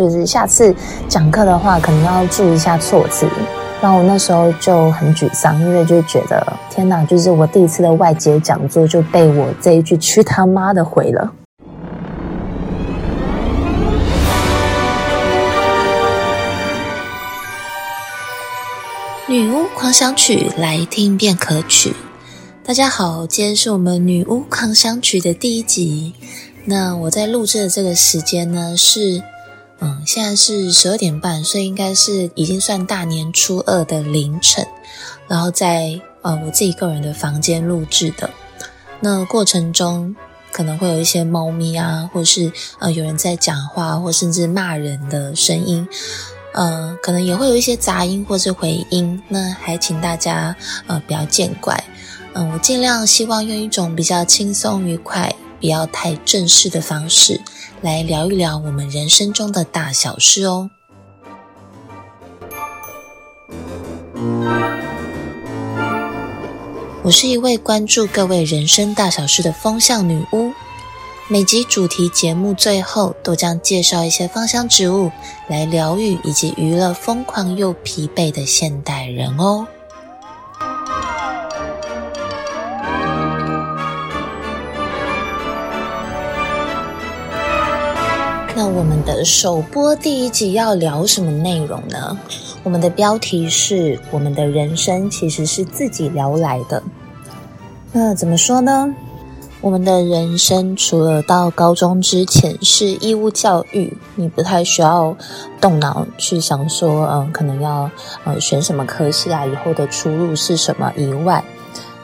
就是下次讲课的话，可能要注意一下措辞。然后我那时候就很沮丧，因为就觉得天哪，就是我第一次的外接讲座就被我这一句“去他妈的”毁了。女巫狂想曲，来听便可取。大家好，今天是我们女巫狂想曲的第一集。那我在录制的这个时间呢是。嗯，现在是十二点半，所以应该是已经算大年初二的凌晨，然后在呃我自己个人的房间录制的。那过程中可能会有一些猫咪啊，或是呃有人在讲话，或甚至骂人的声音，呃，可能也会有一些杂音或是回音。那还请大家呃不要见怪。嗯，我尽量希望用一种比较轻松愉快，不要太正式的方式。来聊一聊我们人生中的大小事哦。我是一位关注各位人生大小事的风向女巫，每集主题节目最后都将介绍一些芳香植物来疗愈以及娱乐疯狂又疲惫的现代人哦。那我们的首播第一集要聊什么内容呢？我们的标题是“我们的人生其实是自己聊来的”。那怎么说呢？我们的人生除了到高中之前是义务教育，你不太需要动脑去想说，嗯，可能要呃选什么科系啊，以后的出路是什么以外。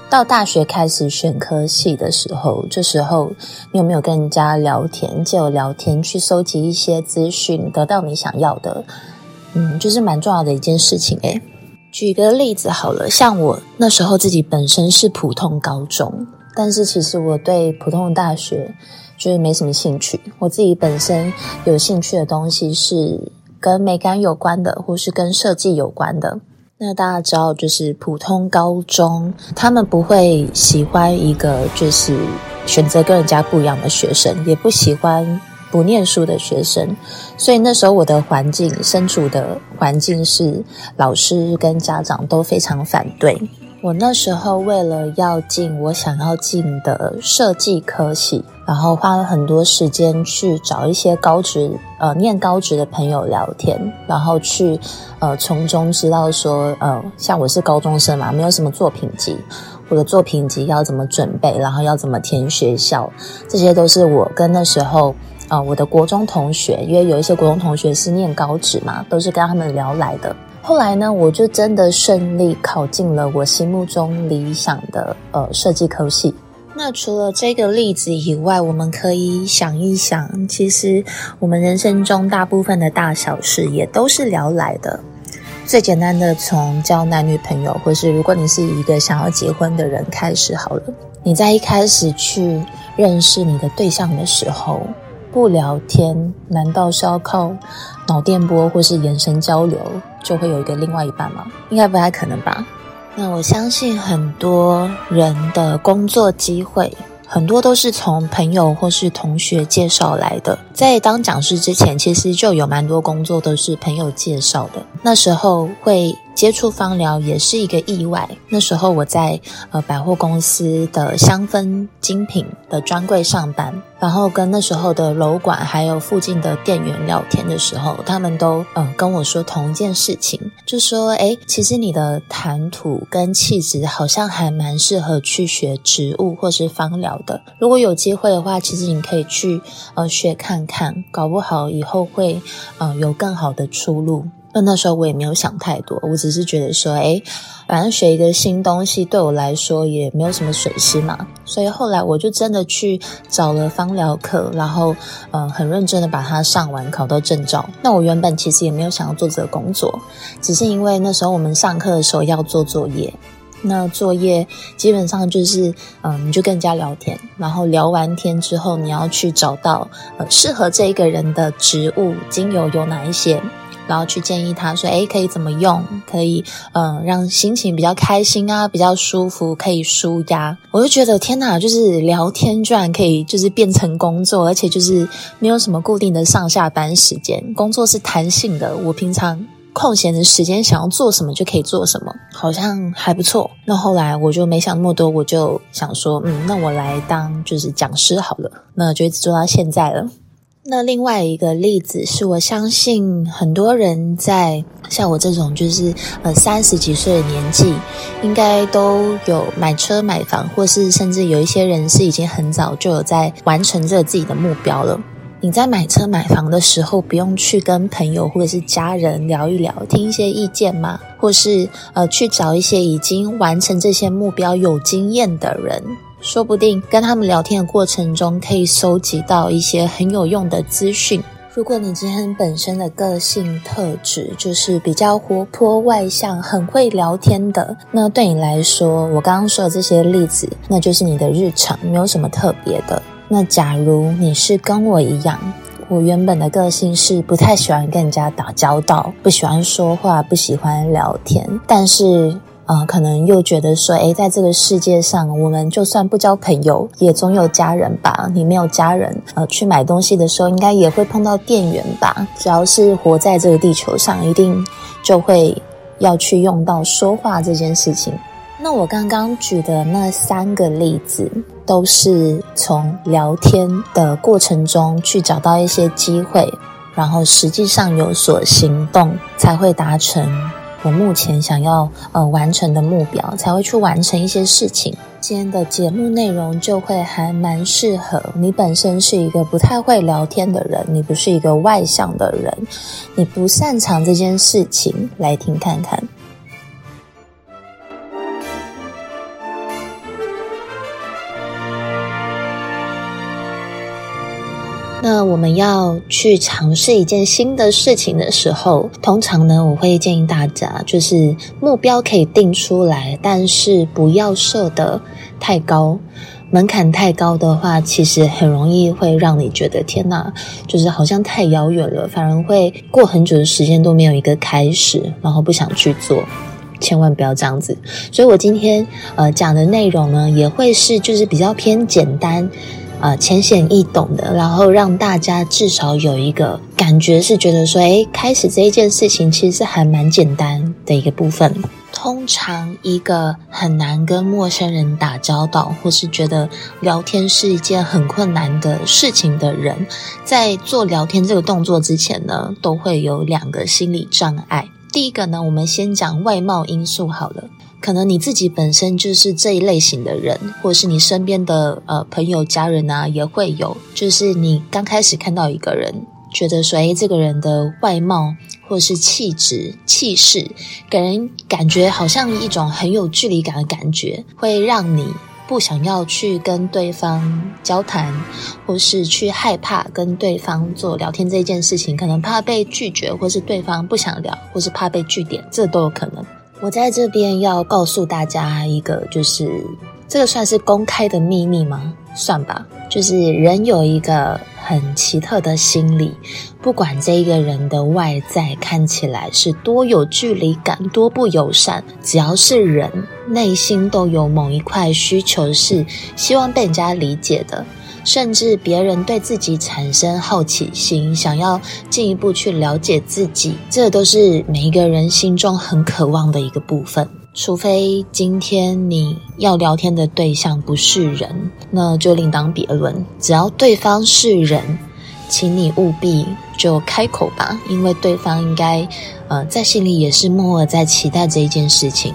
到大学开始选科系的时候，这时候你有没有跟人家聊天，借由聊天去搜集一些资讯，得到你想要的？嗯，就是蛮重要的一件事情诶。举个例子好了，像我那时候自己本身是普通高中，但是其实我对普通的大学就是没什么兴趣。我自己本身有兴趣的东西是跟美感有关的，或是跟设计有关的。那大家知道，就是普通高中，他们不会喜欢一个就是选择跟人家不一样的学生，也不喜欢不念书的学生。所以那时候我的环境，身处的环境是老师跟家长都非常反对。我那时候为了要进我想要进的设计科系，然后花了很多时间去找一些高职呃念高职的朋友聊天，然后去呃从中知道说呃像我是高中生嘛，没有什么作品集，我的作品集要怎么准备，然后要怎么填学校，这些都是我跟那时候呃我的国中同学，因为有一些国中同学是念高职嘛，都是跟他们聊来的。后来呢，我就真的顺利考进了我心目中理想的呃设计科系。那除了这个例子以外，我们可以想一想，其实我们人生中大部分的大小事也都是聊来的。最简单的，从交男女朋友，或是如果你是一个想要结婚的人开始好了。你在一开始去认识你的对象的时候，不聊天，难道是要靠脑电波或是眼神交流就会有一个另外一半吗？应该不太可能吧。那我相信很多人的工作机会，很多都是从朋友或是同学介绍来的。在当讲师之前，其实就有蛮多工作都是朋友介绍的。那时候会。接触芳疗也是一个意外。那时候我在呃百货公司的香氛精品的专柜上班，然后跟那时候的楼管还有附近的店员聊天的时候，他们都嗯、呃、跟我说同一件事情，就说诶，其实你的谈吐跟气质好像还蛮适合去学植物或是芳疗的。如果有机会的话，其实你可以去呃学看看，搞不好以后会、呃、有更好的出路。那那时候我也没有想太多，我只是觉得说，诶，反正学一个新东西对我来说也没有什么损失嘛。所以后来我就真的去找了芳疗课，然后嗯，很认真的把它上完，考到证照。那我原本其实也没有想要做这个工作，只是因为那时候我们上课的时候要做作业，那作业基本上就是嗯，你就跟人家聊天，然后聊完天之后，你要去找到呃适合这一个人的植物精油有哪一些。然后去建议他说，诶，可以怎么用，可以嗯让心情比较开心啊，比较舒服，可以舒压。我就觉得天哪，就是聊天居然可以就是变成工作，而且就是没有什么固定的上下班时间，工作是弹性的。我平常。空闲的时间想要做什么就可以做什么，好像还不错。那后来我就没想那么多，我就想说，嗯，那我来当就是讲师好了。那就一直做到现在了。那另外一个例子是我相信很多人在像我这种就是呃三十几岁的年纪，应该都有买车买房，或是甚至有一些人是已经很早就有在完成这自己的目标了。你在买车买房的时候，不用去跟朋友或者是家人聊一聊，听一些意见吗？或是呃，去找一些已经完成这些目标有经验的人，说不定跟他们聊天的过程中，可以收集到一些很有用的资讯。如果你今天本身的个性特质就是比较活泼外向、很会聊天的，那对你来说，我刚刚说的这些例子，那就是你的日常，没有什么特别的。那假如你是跟我一样，我原本的个性是不太喜欢跟人家打交道，不喜欢说话，不喜欢聊天，但是呃，可能又觉得说，诶，在这个世界上，我们就算不交朋友，也总有家人吧？你没有家人，呃，去买东西的时候，应该也会碰到店员吧？只要是活在这个地球上，一定就会要去用到说话这件事情。那我刚刚举的那三个例子，都是从聊天的过程中去找到一些机会，然后实际上有所行动，才会达成我目前想要呃完成的目标，才会去完成一些事情。今天的节目内容就会还蛮适合你本身是一个不太会聊天的人，你不是一个外向的人，你不擅长这件事情，来听看看。那我们要去尝试一件新的事情的时候，通常呢，我会建议大家，就是目标可以定出来，但是不要设得太高，门槛太高的话，其实很容易会让你觉得天哪，就是好像太遥远了，反而会过很久的时间都没有一个开始，然后不想去做，千万不要这样子。所以我今天呃讲的内容呢，也会是就是比较偏简单。呃，浅显易懂的，然后让大家至少有一个感觉，是觉得说，诶，开始这一件事情其实是还蛮简单的一个部分。通常一个很难跟陌生人打交道，或是觉得聊天是一件很困难的事情的人，在做聊天这个动作之前呢，都会有两个心理障碍。第一个呢，我们先讲外貌因素好了。可能你自己本身就是这一类型的人，或是你身边的呃朋友、家人啊，也会有。就是你刚开始看到一个人，觉得说，诶，这个人的外貌或是气质、气势，给人感觉好像一种很有距离感的感觉，会让你不想要去跟对方交谈，或是去害怕跟对方做聊天这件事情，可能怕被拒绝，或是对方不想聊，或是怕被拒点，这都有可能。我在这边要告诉大家一个，就是这个算是公开的秘密吗？算吧，就是人有一个很奇特的心理，不管这一个人的外在看起来是多有距离感、多不友善，只要是人，内心都有某一块需求是希望被人家理解的。甚至别人对自己产生好奇心，想要进一步去了解自己，这都是每一个人心中很渴望的一个部分。除非今天你要聊天的对象不是人，那就另当别论。只要对方是人，请你务必就开口吧，因为对方应该呃在心里也是默默在期待这一件事情。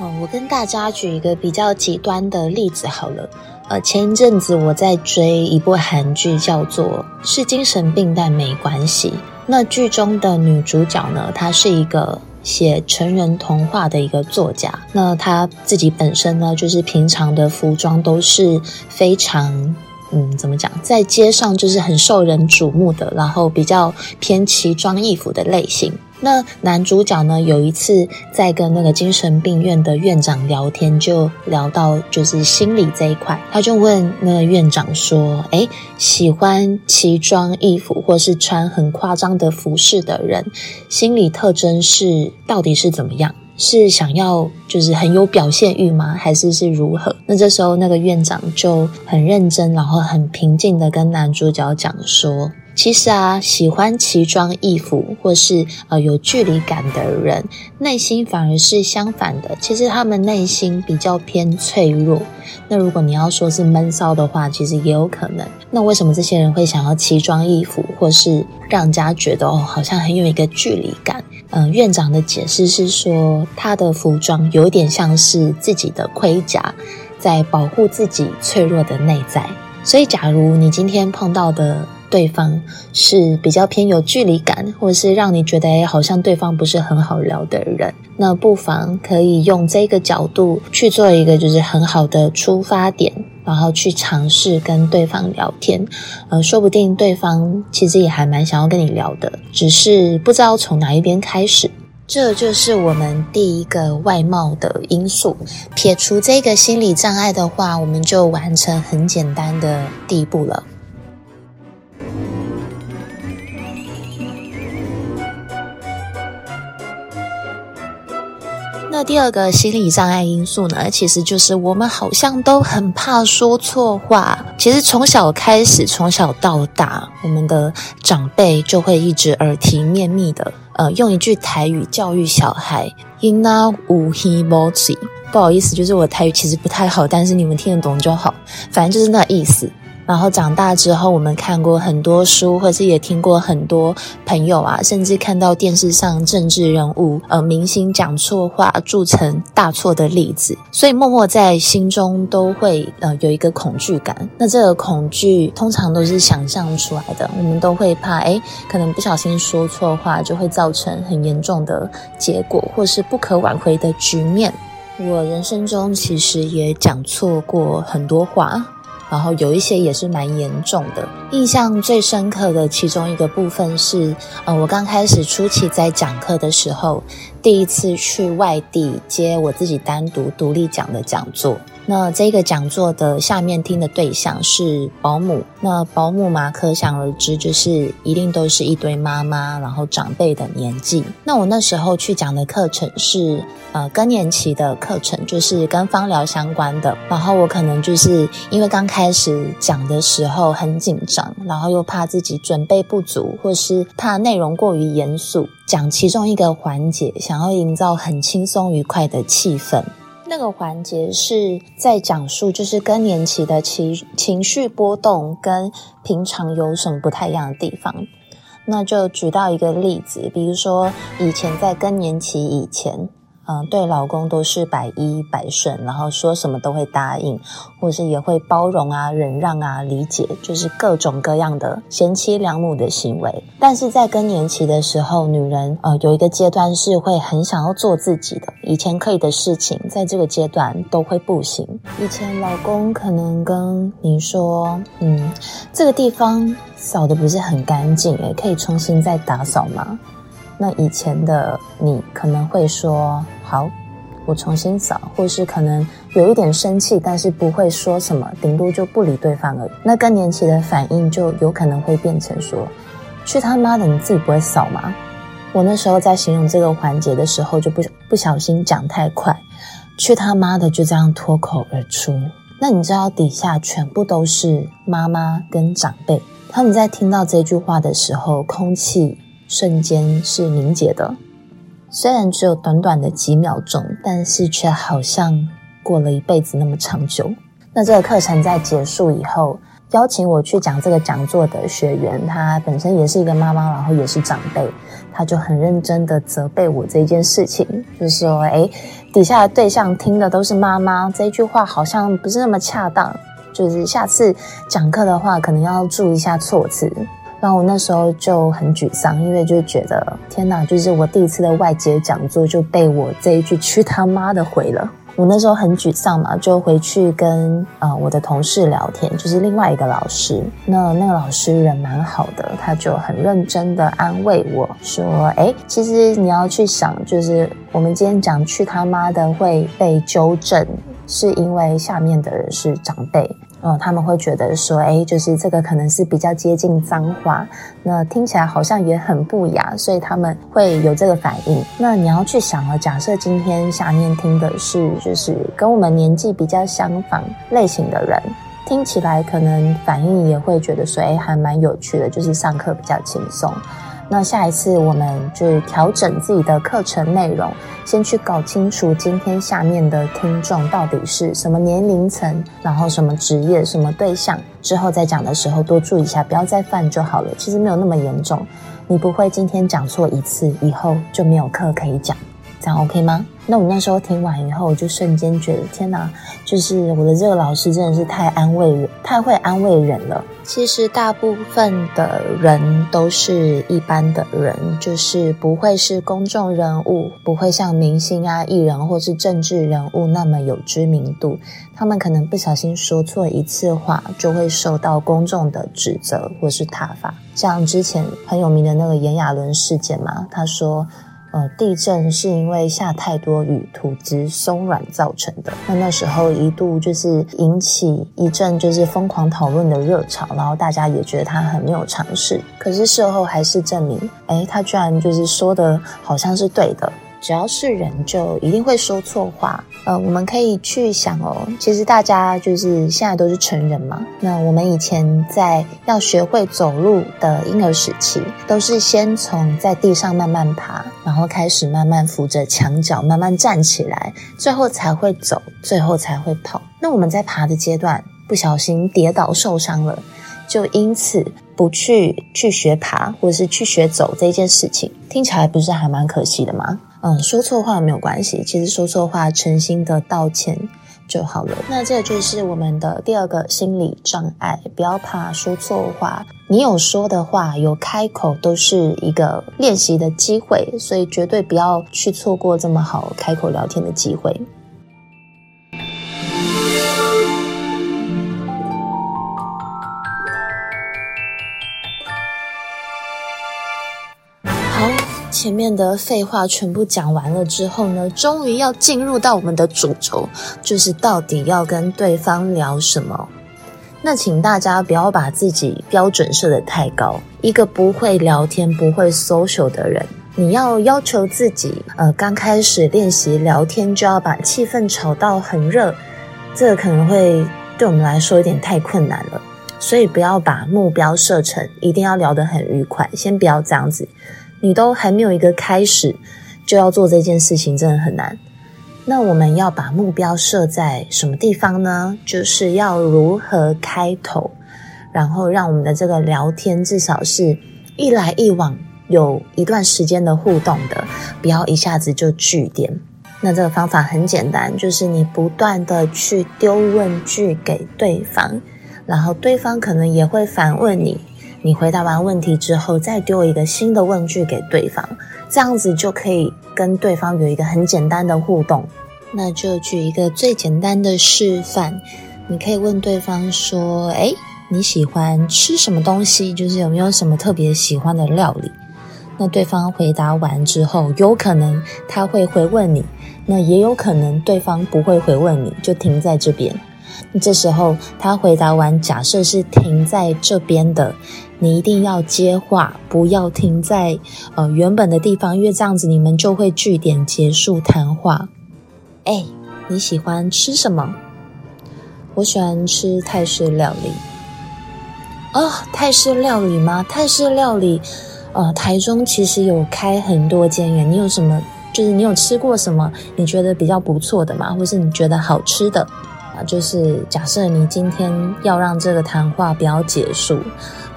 哦，我跟大家举一个比较极端的例子好了。呃，前一阵子我在追一部韩剧，叫做《是精神病但没关系》。那剧中的女主角呢，她是一个写成人童话的一个作家。那她自己本身呢，就是平常的服装都是非常，嗯，怎么讲，在街上就是很受人瞩目的，然后比较偏奇装异服的类型。那男主角呢，有一次在跟那个精神病院的院长聊天，就聊到就是心理这一块，他就问那个院长说：“诶，喜欢奇装异服或是穿很夸张的服饰的人，心理特征是到底是怎么样？是想要就是很有表现欲吗？还是是如何？”那这时候那个院长就很认真，然后很平静的跟男主角讲说。其实啊，喜欢奇装异服或是呃有距离感的人，内心反而是相反的。其实他们内心比较偏脆弱。那如果你要说是闷骚的话，其实也有可能。那为什么这些人会想要奇装异服，或是让人家觉得哦，好像很有一个距离感？嗯、院长的解释是说，他的服装有点像是自己的盔甲，在保护自己脆弱的内在。所以，假如你今天碰到的，对方是比较偏有距离感，或者是让你觉得好像对方不是很好聊的人，那不妨可以用这个角度去做一个就是很好的出发点，然后去尝试跟对方聊天。呃，说不定对方其实也还蛮想要跟你聊的，只是不知道从哪一边开始。这就是我们第一个外貌的因素。撇除这个心理障碍的话，我们就完成很简单的第一步了。那第二个心理障碍因素呢，其实就是我们好像都很怕说错话。其实从小开始，从小到大，我们的长辈就会一直耳提面命的，呃，用一句台语教育小孩：“因那无希无罪。”不好意思，就是我台语其实不太好，但是你们听得懂就好，反正就是那意思。然后长大之后，我们看过很多书，或是也听过很多朋友啊，甚至看到电视上政治人物、呃明星讲错话铸成大错的例子，所以默默在心中都会呃有一个恐惧感。那这个恐惧通常都是想象出来的，我们都会怕，诶，可能不小心说错话就会造成很严重的结果，或是不可挽回的局面。我人生中其实也讲错过很多话。然后有一些也是蛮严重的，印象最深刻的其中一个部分是，呃，我刚开始初期在讲课的时候，第一次去外地接我自己单独独立讲的讲座。那这个讲座的下面听的对象是保姆，那保姆嘛，可想而知，就是一定都是一堆妈妈，然后长辈的年纪。那我那时候去讲的课程是呃更年期的课程，就是跟芳疗相关的。然后我可能就是因为刚开始讲的时候很紧张，然后又怕自己准备不足，或是怕内容过于严肃，讲其中一个环节，想要营造很轻松愉快的气氛。那个环节是在讲述，就是更年期的情情绪波动跟平常有什么不太一样的地方。那就举到一个例子，比如说以前在更年期以前。嗯，对老公都是百依百顺，然后说什么都会答应，或是也会包容啊、忍让啊、理解，就是各种各样的贤妻良母的行为。但是在更年期的时候，女人呃有一个阶段是会很想要做自己的，以前可以的事情，在这个阶段都会不行。以前老公可能跟你说，嗯，这个地方扫得不是很干净，诶，可以重新再打扫吗？那以前的你可能会说好，我重新扫，或是可能有一点生气，但是不会说什么，顶多就不理对方而已。那更年期的反应就有可能会变成说：“去他妈的，你自己不会扫吗？”我那时候在形容这个环节的时候，就不不小心讲太快，“去他妈的”就这样脱口而出。那你知道底下全部都是妈妈跟长辈，他们在听到这句话的时候，空气。瞬间是凝结的，虽然只有短短的几秒钟，但是却好像过了一辈子那么长久。那这个课程在结束以后，邀请我去讲这个讲座的学员，他本身也是一个妈妈，然后也是长辈，他就很认真的责备我这件事情，就说，诶，底下的对象听的都是妈妈，这句话好像不是那么恰当，就是下次讲课的话，可能要注意一下措辞。然后我那时候就很沮丧，因为就觉得天哪，就是我第一次的外接讲座就被我这一句“去他妈的”毁了。我那时候很沮丧嘛，就回去跟呃我的同事聊天，就是另外一个老师。那那个老师人蛮好的，他就很认真的安慰我说：“诶，其实你要去想，就是我们今天讲去他妈的会被纠正，是因为下面的人是长辈。”哦，他们会觉得说，诶，就是这个可能是比较接近脏话，那听起来好像也很不雅，所以他们会有这个反应。那你要去想了，假设今天下面听的是就是跟我们年纪比较相仿类型的人，听起来可能反应也会觉得说，诶，还蛮有趣的，就是上课比较轻松。那下一次我们就调整自己的课程内容，先去搞清楚今天下面的听众到底是什么年龄层，然后什么职业、什么对象，之后再讲的时候多注意一下，不要再犯就好了。其实没有那么严重，你不会今天讲错一次，以后就没有课可以讲，这样 OK 吗？那我那时候听完以后，我就瞬间觉得天哪，就是我的这个老师真的是太安慰人，太会安慰人了。其实大部分的人都是一般的人，就是不会是公众人物，不会像明星啊、艺人或是政治人物那么有知名度。他们可能不小心说错一次话，就会受到公众的指责或是挞伐。像之前很有名的那个炎亚纶事件嘛，他说。呃，地震是因为下太多雨，土质松软造成的。那那时候一度就是引起一阵就是疯狂讨论的热潮，然后大家也觉得他很没有常识。可是事后还是证明，哎，他居然就是说的好像是对的。只要是人，就一定会说错话。呃，我们可以去想哦，其实大家就是现在都是成人嘛。那我们以前在要学会走路的婴儿时期，都是先从在地上慢慢爬，然后开始慢慢扶着墙角慢慢站起来，最后才会走，最后才会跑。那我们在爬的阶段不小心跌倒受伤了，就因此不去去学爬或者是去学走这件事情，听起来不是还蛮可惜的吗？嗯，说错话没有关系，其实说错话，诚心的道歉就好了。那这就是我们的第二个心理障碍，不要怕说错话。你有说的话，有开口，都是一个练习的机会，所以绝对不要去错过这么好开口聊天的机会。前面的废话全部讲完了之后呢，终于要进入到我们的主轴，就是到底要跟对方聊什么。那请大家不要把自己标准设得太高。一个不会聊天、不会 social 的人，你要要求自己，呃，刚开始练习聊天就要把气氛炒到很热，这可能会对我们来说有点太困难了。所以不要把目标设成一定要聊得很愉快，先不要这样子。你都还没有一个开始，就要做这件事情，真的很难。那我们要把目标设在什么地方呢？就是要如何开头，然后让我们的这个聊天至少是一来一往，有一段时间的互动的，不要一下子就句点。那这个方法很简单，就是你不断的去丢问句给对方，然后对方可能也会反问你。你回答完问题之后，再丢一个新的问句给对方，这样子就可以跟对方有一个很简单的互动。那就举一个最简单的示范，你可以问对方说：“诶，你喜欢吃什么东西？就是有没有什么特别喜欢的料理？”那对方回答完之后，有可能他会回问你，那也有可能对方不会回问你，就停在这边。这时候他回答完，假设是停在这边的。你一定要接话，不要停在呃原本的地方，因为这样子你们就会据点结束谈话。哎，你喜欢吃什么？我喜欢吃泰式料理。哦，泰式料理吗？泰式料理，呃，台中其实有开很多间耶。你有什么？就是你有吃过什么？你觉得比较不错的吗？或是你觉得好吃的？啊，就是假设你今天要让这个谈话不要结束。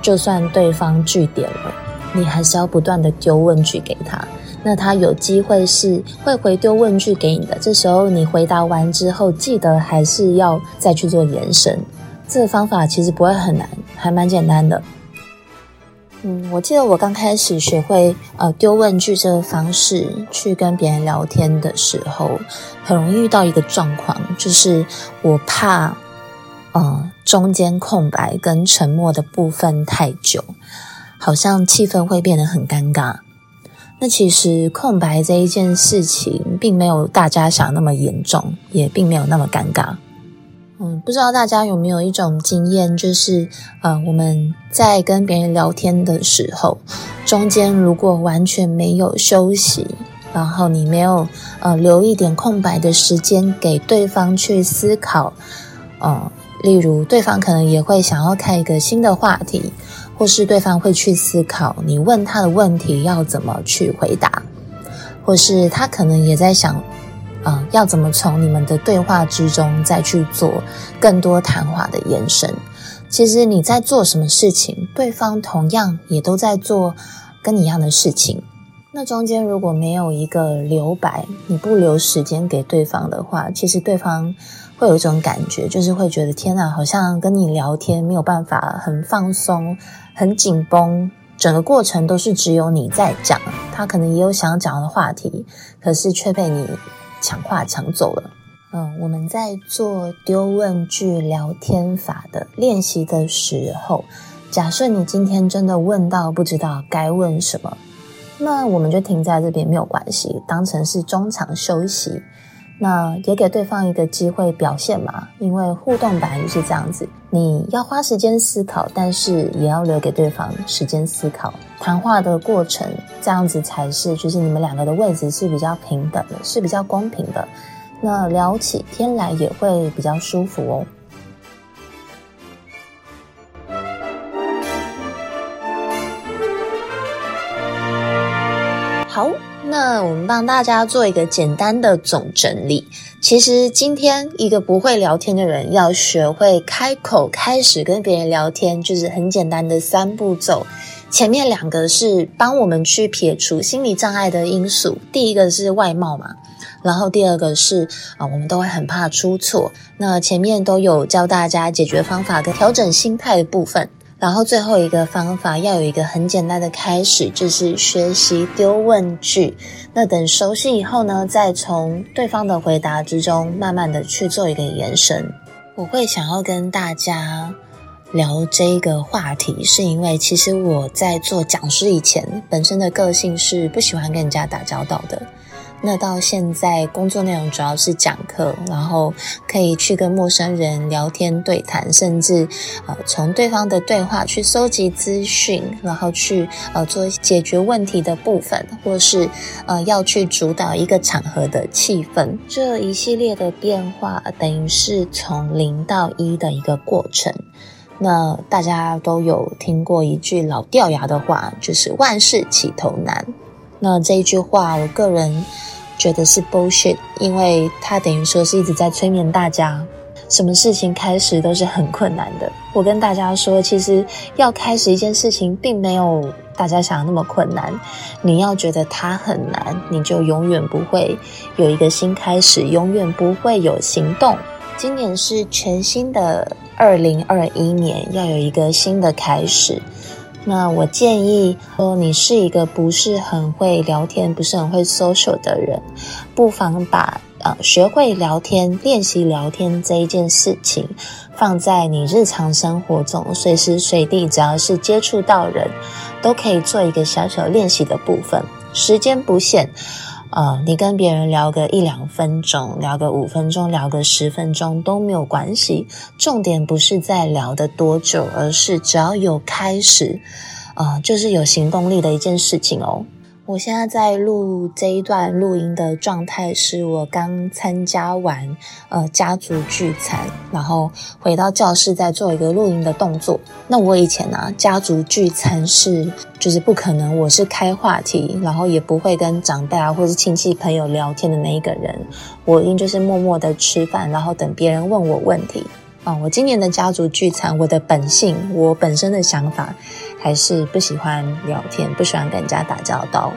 就算对方句点了，你还是要不断的丢问句给他。那他有机会是会回丢问句给你的。这时候你回答完之后，记得还是要再去做延伸。这个方法其实不会很难，还蛮简单的。嗯，我记得我刚开始学会呃丢问句这个方式去跟别人聊天的时候，很容易遇到一个状况，就是我怕呃中间空白跟沉默的部分太久，好像气氛会变得很尴尬。那其实空白这一件事情，并没有大家想那么严重，也并没有那么尴尬。嗯，不知道大家有没有一种经验，就是呃，我们在跟别人聊天的时候，中间如果完全没有休息，然后你没有呃留一点空白的时间给对方去思考，呃，例如对方可能也会想要开一个新的话题，或是对方会去思考你问他的问题要怎么去回答，或是他可能也在想。啊、要怎么从你们的对话之中再去做更多谈话的延伸？其实你在做什么事情，对方同样也都在做跟你一样的事情。那中间如果没有一个留白，你不留时间给对方的话，其实对方会有一种感觉，就是会觉得天哪，好像跟你聊天没有办法很放松、很紧绷，整个过程都是只有你在讲，他可能也有想讲的话题，可是却被你。抢话抢走了。嗯，我们在做丢问句聊天法的练习的时候，假设你今天真的问到不知道该问什么，那我们就停在这边没有关系，当成是中场休息。那也给对方一个机会表现嘛，因为互动本来就是这样子，你要花时间思考，但是也要留给对方时间思考。谈话的过程这样子才是，就是你们两个的位置是比较平等的，是比较公平的。那聊起天来也会比较舒服哦。我们帮大家做一个简单的总整理。其实今天一个不会聊天的人要学会开口开始跟别人聊天，就是很简单的三步骤。前面两个是帮我们去撇除心理障碍的因素，第一个是外貌嘛，然后第二个是啊，我们都会很怕出错。那前面都有教大家解决方法跟调整心态的部分。然后最后一个方法要有一个很简单的开始，就是学习丢问句。那等熟悉以后呢，再从对方的回答之中，慢慢的去做一个延伸。我会想要跟大家聊这个话题，是因为其实我在做讲师以前，本身的个性是不喜欢跟人家打交道的。那到现在工作内容主要是讲课，然后可以去跟陌生人聊天对谈，甚至呃从对方的对话去搜集资讯，然后去呃做解决问题的部分，或是呃要去主导一个场合的气氛，这一系列的变化等于是从零到一的一个过程。那大家都有听过一句老掉牙的话，就是万事起头难。那这一句话，我个人觉得是 bullshit，因为它等于说是一直在催眠大家，什么事情开始都是很困难的。我跟大家说，其实要开始一件事情，并没有大家想的那么困难。你要觉得它很难，你就永远不会有一个新开始，永远不会有行动。今年是全新的二零二一年，要有一个新的开始。那我建议说，你是一个不是很会聊天、不是很会 social 的人，不妨把呃学会聊天、练习聊天这一件事情放在你日常生活中，随时随地，只要是接触到人，都可以做一个小小练习的部分，时间不限。呃，你跟别人聊个一两分钟，聊个五分钟，聊个十分钟都没有关系。重点不是在聊的多久，而是只要有开始，呃，就是有行动力的一件事情哦。我现在在录这一段录音的状态，是我刚参加完呃家族聚餐，然后回到教室再做一个录音的动作。那我以前呢、家族聚餐是就是不可能，我是开话题，然后也不会跟长辈啊或是亲戚朋友聊天的那一个人。我一定就是默默的吃饭，然后等别人问我问题。啊、我今年的家族聚餐，我的本性，我本身的想法，还是不喜欢聊天，不喜欢跟人家打交道。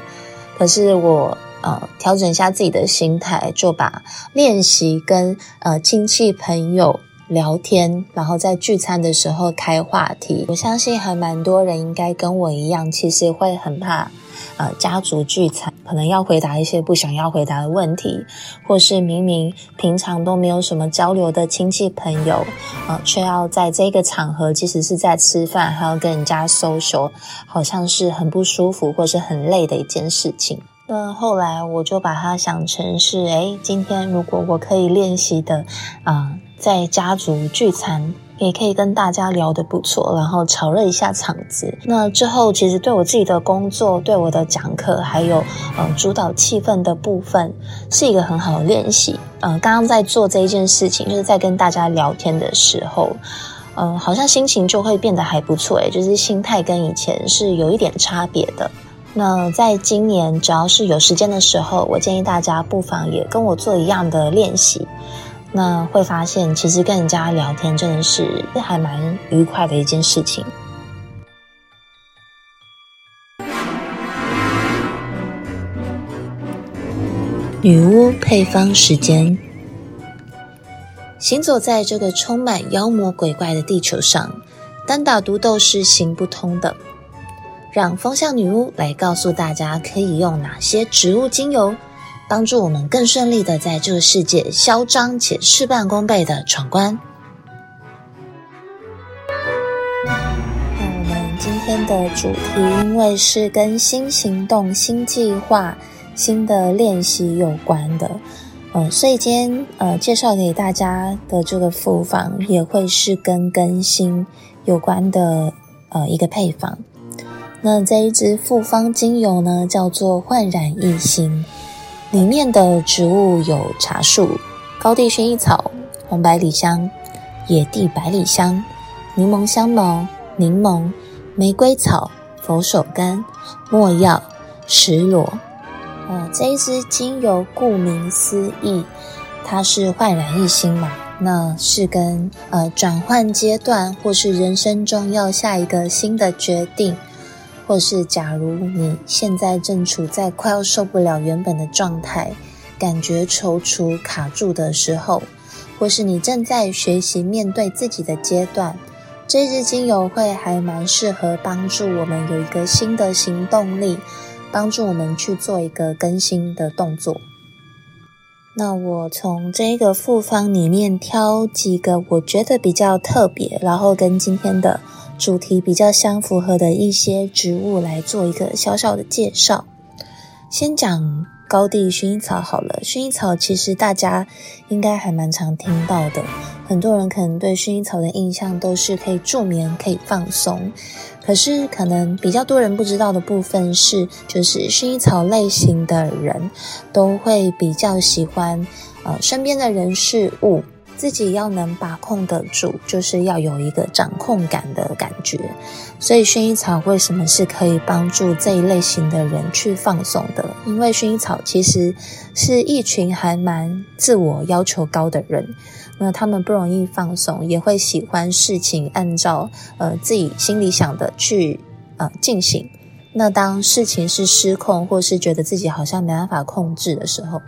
可是我呃调整一下自己的心态，就把练习跟呃亲戚朋友聊天，然后在聚餐的时候开话题。我相信还蛮多人应该跟我一样，其实会很怕。呃，家族聚餐可能要回答一些不想要回答的问题，或是明明平常都没有什么交流的亲戚朋友，呃，却要在这个场合，即使是在吃饭，还要跟人家 social，好像是很不舒服或是很累的一件事情。那后来我就把它想成是，诶，今天如果我可以练习的，啊、在家族聚餐。也可以跟大家聊得不错，然后炒热一下场子。那之后，其实对我自己的工作、对我的讲课，还有呃主导气氛的部分，是一个很好的练习。呃，刚刚在做这一件事情，就是在跟大家聊天的时候，嗯、好像心情就会变得还不错，诶，就是心态跟以前是有一点差别的。那在今年，只要是有时间的时候，我建议大家不妨也跟我做一样的练习。那会发现，其实跟人家聊天真的是还蛮愉快的一件事情。女巫配方时间，行走在这个充满妖魔鬼怪的地球上，单打独斗是行不通的。让风向女巫来告诉大家，可以用哪些植物精油。帮助我们更顺利的在这个世界嚣张且事半功倍的闯关。那我们今天的主题因为是跟新行动、新计划、新的练习有关的，呃，所以今天呃介绍给大家的这个复方也会是跟更新有关的呃一个配方。那这一支复方精油呢，叫做焕然一新。里面的植物有茶树、高地薰衣草、红百里香、野地百里香、柠檬香茅、柠檬、玫瑰草、佛手柑、没药、石螺。呃，这一支精油顾名思义，它是焕然一新嘛，那是跟呃转换阶段或是人生中要下一个新的决定。或是，假如你现在正处在快要受不了原本的状态，感觉踌躇卡住的时候，或是你正在学习面对自己的阶段，这支精油会还蛮适合帮助我们有一个新的行动力，帮助我们去做一个更新的动作。那我从这个复方里面挑几个我觉得比较特别，然后跟今天的。主题比较相符合的一些植物来做一个小小的介绍。先讲高地薰衣草好了，薰衣草其实大家应该还蛮常听到的，很多人可能对薰衣草的印象都是可以助眠、可以放松。可是可能比较多人不知道的部分是，就是薰衣草类型的人都会比较喜欢呃身边的人事物。自己要能把控得住，就是要有一个掌控感的感觉。所以薰衣草为什么是可以帮助这一类型的人去放松的？因为薰衣草其实是一群还蛮自我要求高的人，那他们不容易放松，也会喜欢事情按照呃自己心里想的去呃进行。那当事情是失控，或是觉得自己好像没办法控制的时候，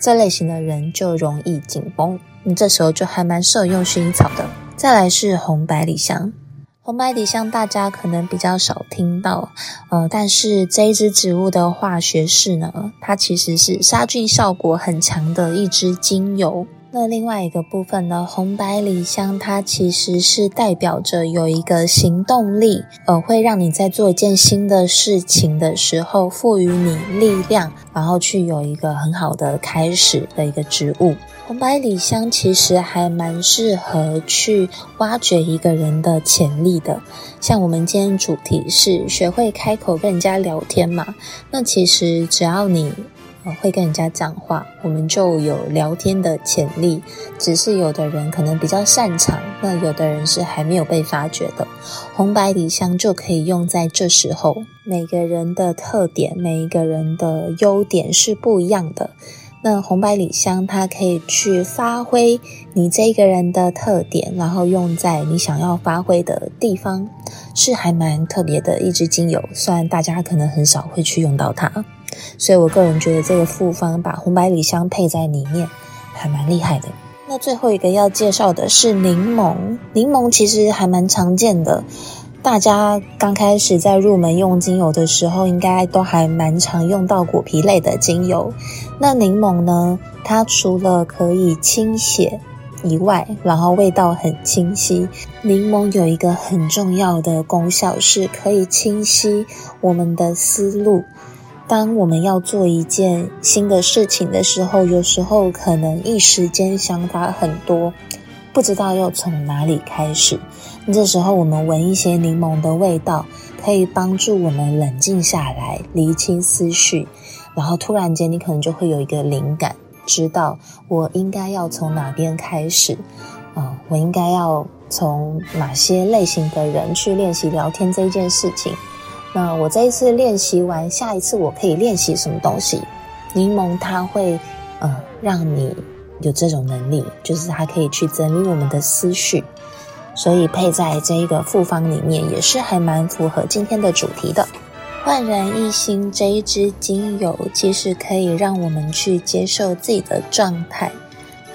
这类型的人就容易紧绷。你这时候就还蛮适合用薰衣草的。再来是红百里香，红百里香大家可能比较少听到，呃，但是这一支植物的化学式呢，它其实是杀菌效果很强的一支精油。那另外一个部分呢，红百里香它其实是代表着有一个行动力，呃，会让你在做一件新的事情的时候，赋予你力量，然后去有一个很好的开始的一个植物。红百里香其实还蛮适合去挖掘一个人的潜力的，像我们今天主题是学会开口跟人家聊天嘛，那其实只要你会跟人家讲话，我们就有聊天的潜力，只是有的人可能比较擅长，那有的人是还没有被发掘的，红白里香就可以用在这时候。每个人的特点，每一个人的优点是不一样的。那红百里香，它可以去发挥你这个人的特点，然后用在你想要发挥的地方，是还蛮特别的一支精油。虽然大家可能很少会去用到它，所以我个人觉得这个复方把红百里香配在里面，还蛮厉害的。那最后一个要介绍的是柠檬，柠檬其实还蛮常见的。大家刚开始在入门用精油的时候，应该都还蛮常用到果皮类的精油。那柠檬呢，它除了可以清血以外，然后味道很清晰。柠檬有一个很重要的功效，是可以清晰我们的思路。当我们要做一件新的事情的时候，有时候可能一时间想法很多。不知道要从哪里开始，这时候我们闻一些柠檬的味道，可以帮助我们冷静下来，厘清思绪，然后突然间你可能就会有一个灵感，知道我应该要从哪边开始啊，我应该要从哪些类型的人去练习聊天这件事情。那我这一次练习完，下一次我可以练习什么东西？柠檬它会呃让你。有这种能力，就是它可以去整理我们的思绪，所以配在这一个复方里面也是还蛮符合今天的主题的。焕然一新这一支精油，其实可以让我们去接受自己的状态，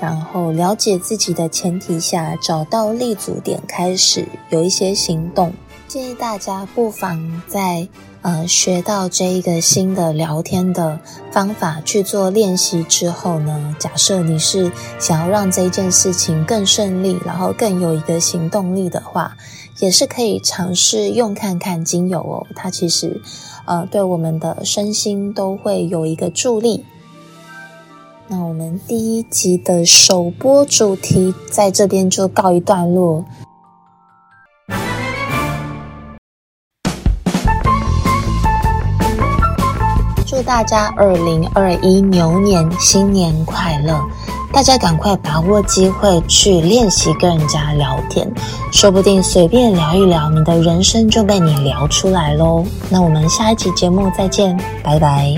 然后了解自己的前提下，找到立足点，开始有一些行动。建议大家不妨在呃学到这一个新的聊天的方法去做练习之后呢，假设你是想要让这件事情更顺利，然后更有一个行动力的话，也是可以尝试用看看精油哦。它其实呃对我们的身心都会有一个助力。那我们第一集的首播主题在这边就告一段落。大家二零二一牛年新年快乐！大家赶快把握机会去练习跟人家聊天，说不定随便聊一聊，你的人生就被你聊出来喽。那我们下一期节目再见，拜拜。